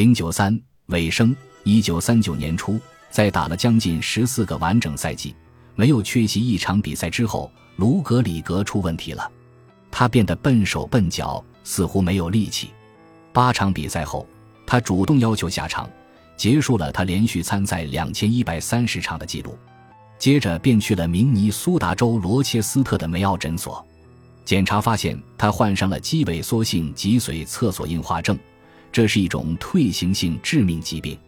零九三尾声，一九三九年初，在打了将近十四个完整赛季，没有缺席一场比赛之后，卢格里格出问题了，他变得笨手笨脚，似乎没有力气。八场比赛后，他主动要求下场，结束了他连续参赛两千一百三十场的记录。接着便去了明尼苏达州罗切斯特的梅奥诊所，检查发现他患上了肌萎缩性脊髓侧索硬化症，这是一种退行性致命疾病。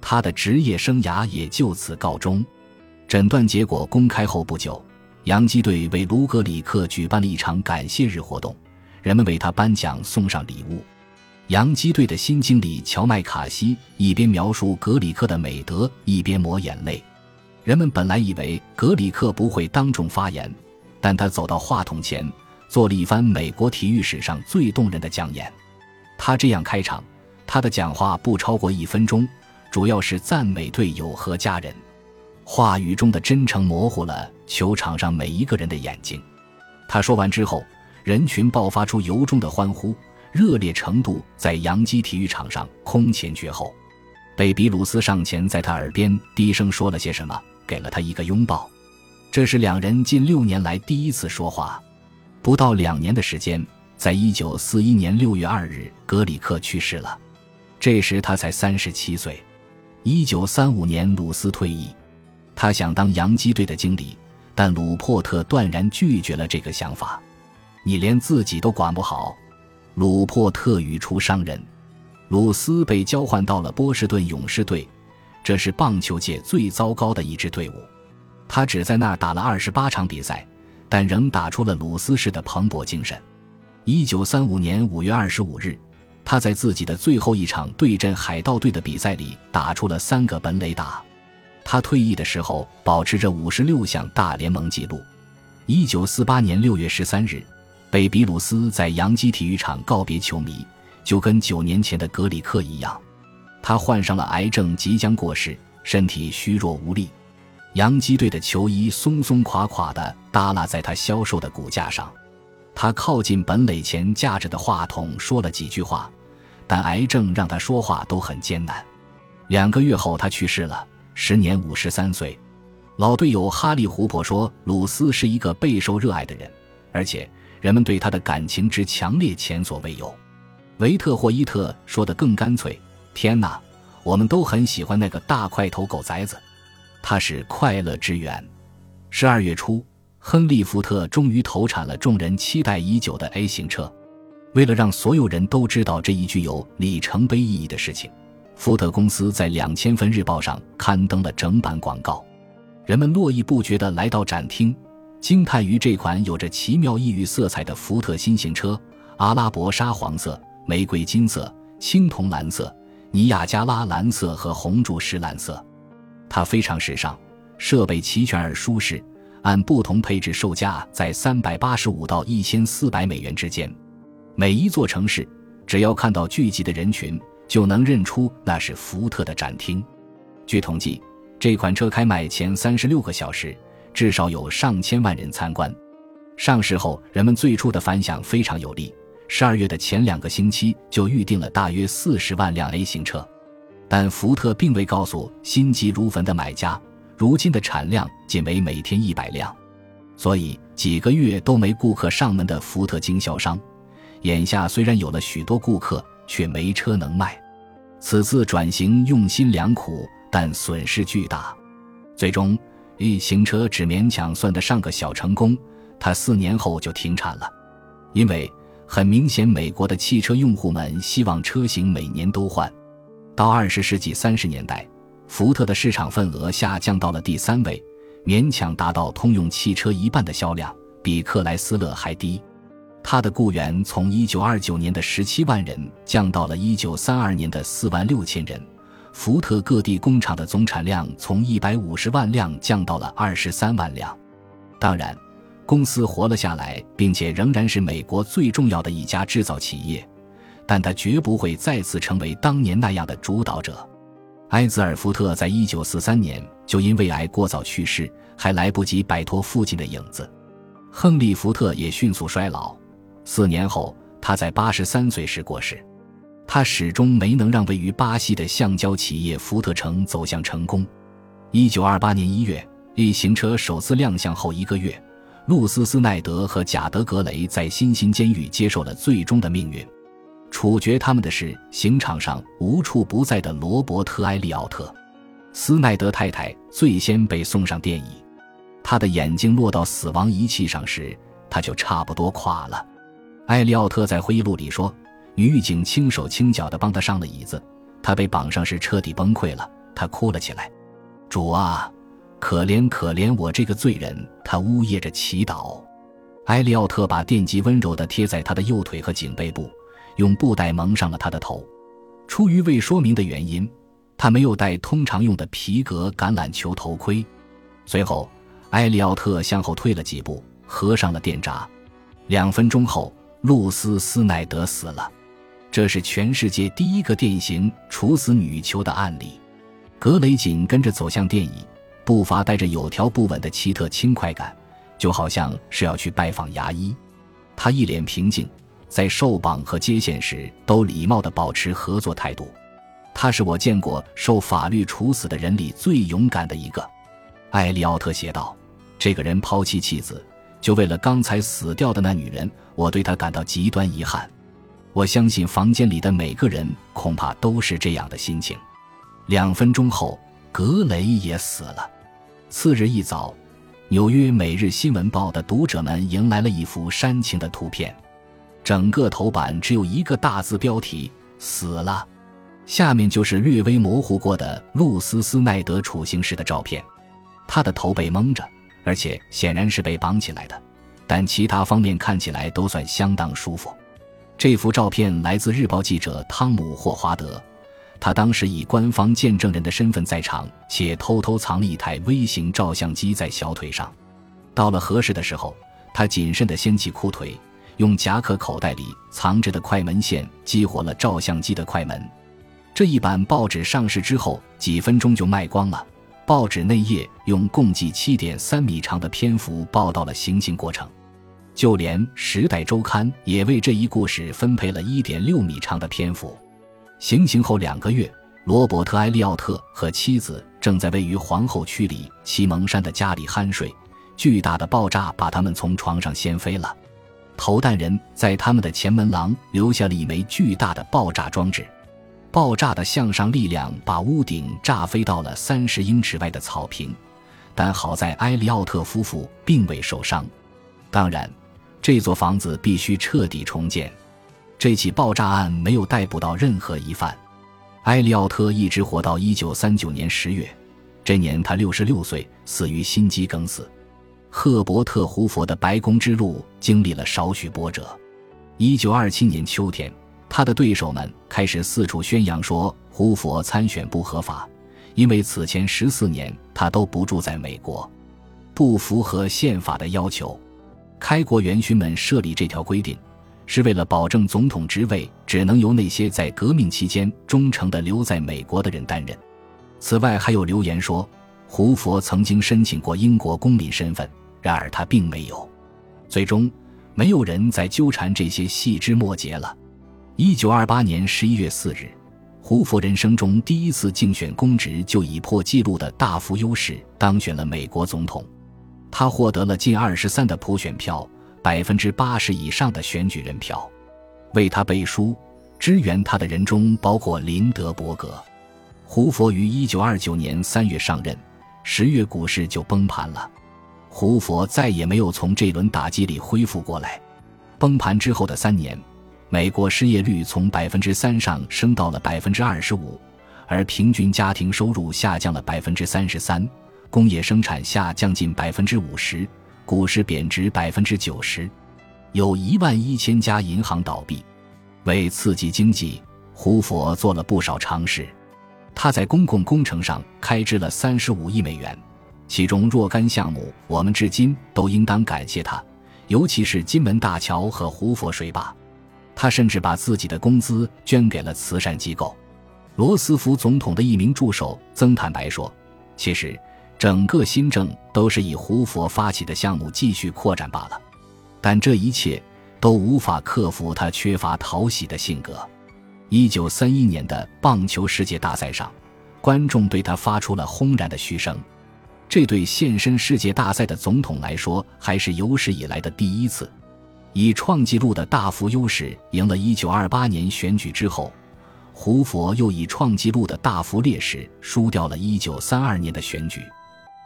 他的职业生涯也就此告终。诊断结果公开后不久，洋基队为卢格里克举办了一场感谢日活动，人们为他颁奖送上礼物。洋基队的新经理乔麦卡西一边描述格里克的美德，一边抹眼泪。人们本来以为格里克不会当众发言，但他走到话筒前，做了一番美国体育史上最动人的讲演。他这样开场，他的讲话不超过一分钟，主要是赞美队友和家人。话语中的真诚模糊了球场上每一个人的眼睛。他说完之后，人群爆发出由衷的欢呼，热烈程度在杨基体育场上空前绝后。贝比鲁斯上前在他耳边低声说了些什么，给了他一个拥抱。这是两人近六年来第一次说话。不到两年的时间，在一九四一年六月二日，格里克去世了，这时他才三十七岁。一九三五年，鲁斯退役，他想当洋基队的经理，但鲁珀特断然拒绝了这个想法。你连自己都管不好，鲁珀特语出伤人。鲁斯被交换到了波士顿勇士队，这是棒球界最糟糕的一支队伍。他只在那儿打了二十八场比赛，但仍打出了鲁斯式的蓬勃精神。一九三五年五月二十五日，他在自己的最后一场对阵海盗队的比赛里打出了三个本垒打。他退役的时候保持着五十六项大联盟纪录。一九四八年六月十三日，贝比鲁斯在洋基体育场告别球迷。就跟九年前的格里克一样，他患上了癌症，即将过世，身体虚弱无力。洋基队的球衣松松垮垮地耷拉在他消瘦的骨架上。他靠近本垒前架着的话筒说了几句话，但癌症让他说话都很艰难。两个月后，他去世了，时年五十三岁。老队友哈利·胡珀说：“鲁斯是一个备受热爱的人，而且人们对他的感情之强烈前所未有。”维特霍伊特说的更干脆：“天哪，我们都很喜欢那个大块头狗崽子，他是快乐之源。”十二月初，亨利·福特终于投产了众人期待已久的 A 型车。为了让所有人都知道这一具有里程碑意义的事情，福特公司在两千份日报上刊登了整版广告。人们络绎不绝地来到展厅，惊叹于这款有着奇妙异域色彩的福特新型车——阿拉伯沙黄色。玫瑰金色、青铜蓝色、尼亚加拉蓝色和红柱石蓝色，它非常时尚，设备齐全而舒适，按不同配置售价在三百八十五到一千四百美元之间。每一座城市，只要看到聚集的人群，就能认出那是福特的展厅。据统计，这款车开卖前三十六个小时，至少有上千万人参观。上市后，人们最初的反响非常有利。十二月的前两个星期就预定了大约四十万辆 A 型车，但福特并未告诉心急如焚的买家，如今的产量仅为每天一百辆，所以几个月都没顾客上门的福特经销商，眼下虽然有了许多顾客，却没车能卖。此次转型用心良苦，但损失巨大，最终 A 型车只勉强算得上个小成功。它四年后就停产了，因为。很明显，美国的汽车用户们希望车型每年都换。到二十世纪三十年代，福特的市场份额下降到了第三位，勉强达到通用汽车一半的销量，比克莱斯勒还低。他的雇员从一九二九年的十七万人降到了一九三二年的四万六千人。福特各地工厂的总产量从一百五十万辆降到了二十三万辆。当然。公司活了下来，并且仍然是美国最重要的一家制造企业，但他绝不会再次成为当年那样的主导者。埃兹尔·福特在一九四三年就因胃癌过早去世，还来不及摆脱父亲的影子。亨利·福特也迅速衰老，四年后他在八十三岁时过世。他始终没能让位于巴西的橡胶企业福特城走向成功。一九二八年一月，A 型车首次亮相后一个月，露丝·斯奈德和贾德·格雷在新兴监狱接受了最终的命运。处决他们的是刑场上无处不在的罗伯特·埃利奥特。斯奈德太太最先被送上电椅，他的眼睛落到死亡仪器上时，他就差不多垮了。埃利奥特在回忆录里说：“女狱警轻手轻脚地帮他上了椅子，他被绑上时彻底崩溃了，他哭了起来。主啊，可怜可怜我这个罪人！”他呜咽着祈祷。埃利奥特把电极温柔地贴在他的右腿和颈背部，用布袋蒙上了他的头。出于未说明的原因。他没有戴通常用的皮革橄榄球头盔。随后，埃利奥特向后退了几步，合上了电闸。两分钟后，露丝·斯奈德死了。这是全世界第一个电刑处死女囚的案例。格雷紧跟着走向电椅，步伐带着有条不紊的奇特轻快感，就好像是要去拜访牙医。他一脸平静，在受绑和接线时都礼貌地保持合作态度。他是我见过受法律处死的人里最勇敢的一个，艾利奥特写道。这个人抛弃妻子，就为了刚才死掉的那女人，我对他感到极端遗憾。我相信房间里的每个人恐怕都是这样的心情。两分钟后，格雷也死了。次日一早，纽约每日新闻报的读者们迎来了一幅煽情的图片，整个头版只有一个大字标题：死了。下面就是略微模糊过的露丝·斯奈德处刑时的照片，他的头被蒙着，而且显然是被绑起来的，但其他方面看起来都算相当舒服。这幅照片来自日报记者汤姆·霍华德，他当时以官方见证人的身份在场，且偷偷藏了一台微型照相机在小腿上。到了合适的时候，他谨慎地掀起裤腿，用夹克口袋里藏着的快门线激活了照相机的快门。这一版报纸上市之后，几分钟就卖光了。报纸内页用共计七点三米长的篇幅报道了行刑过程，就连《时代周刊》也为这一故事分配了一点六米长的篇幅。行刑后两个月，罗伯特·埃利奥特和妻子正在位于皇后区里奇蒙山的家里酣睡，巨大的爆炸把他们从床上掀飞了。投弹人在他们的前门廊留下了一枚巨大的爆炸装置。爆炸的向上力量把屋顶炸飞到了三十英尺外的草坪，但好在埃利奥特夫妇并未受伤。当然，这座房子必须彻底重建。这起爆炸案没有逮捕到任何疑犯。埃利奥特一直活到一九三九年十月，这年他六十六岁，死于心肌梗死。赫伯特·胡佛的白宫之路经历了少许波折。一九二七年秋天。他的对手们开始四处宣扬说胡佛参选不合法，因为此前十四年他都不住在美国，不符合宪法的要求。开国元勋们设立这条规定，是为了保证总统职位只能由那些在革命期间忠诚地留在美国的人担任。此外，还有流言说胡佛曾经申请过英国公民身份，然而他并没有。最终，没有人再纠缠这些细枝末节了。一九二八年十一月四日，胡佛人生中第一次竞选公职就以破纪录的大幅优势当选了美国总统。他获得了近二十三的普选票，百分之八十以上的选举人票。为他背书、支援他的人中包括林德伯格。胡佛于一九二九年三月上任，十月股市就崩盘了。胡佛再也没有从这轮打击里恢复过来。崩盘之后的三年。美国失业率从百分之三上升到了百分之二十五，而平均家庭收入下降了百分之三十三，工业生产下降近百分之五十，股市贬值百分之九十，有一万一千家银行倒闭。为刺激经济，胡佛做了不少尝试。他在公共工程上开支了三十五亿美元，其中若干项目我们至今都应当感谢他，尤其是金门大桥和胡佛水坝。他甚至把自己的工资捐给了慈善机构。罗斯福总统的一名助手曾坦白说：“其实，整个新政都是以胡佛发起的项目继续扩展罢了。但这一切都无法克服他缺乏讨喜的性格。”一九三一年的棒球世界大赛上，观众对他发出了轰然的嘘声。这对现身世界大赛的总统来说，还是有史以来的第一次。以创纪录的大幅优势赢了一九二八年选举之后，胡佛又以创纪录的大幅劣势输掉了一九三二年的选举。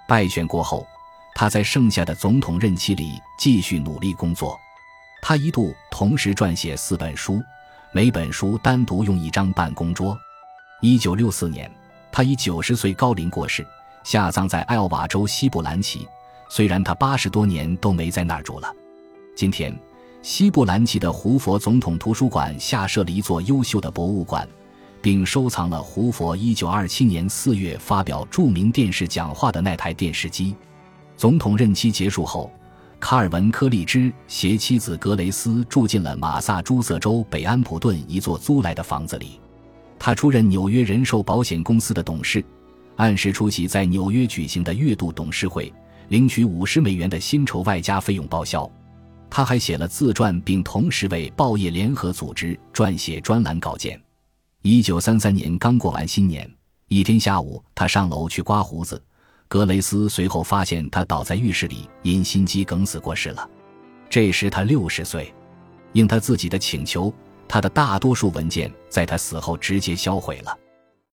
败选过后，他在剩下的总统任期里继续努力工作。他一度同时撰写四本书，每本书单独用一张办公桌。一九六四年，他以九十岁高龄过世，下葬在艾奥瓦州西布兰奇。虽然他八十多年都没在那儿住了。今天。西布兰奇的胡佛总统图书馆下设了一座优秀的博物馆，并收藏了胡佛1927年4月发表著名电视讲话的那台电视机。总统任期结束后，卡尔文·科利兹携妻子格雷斯住进了马萨诸塞州北安普顿一座租来的房子里。他出任纽约人寿保险公司的董事，按时出席在纽约举行的月度董事会，领取五十美元的薪酬外加费用报销。他还写了自传，并同时为报业联合组织撰写专栏稿件。一九三三年刚过完新年，一天下午，他上楼去刮胡子，格雷斯随后发现他倒在浴室里，因心肌梗死过世了。这时他六十岁。应他自己的请求，他的大多数文件在他死后直接销毁了。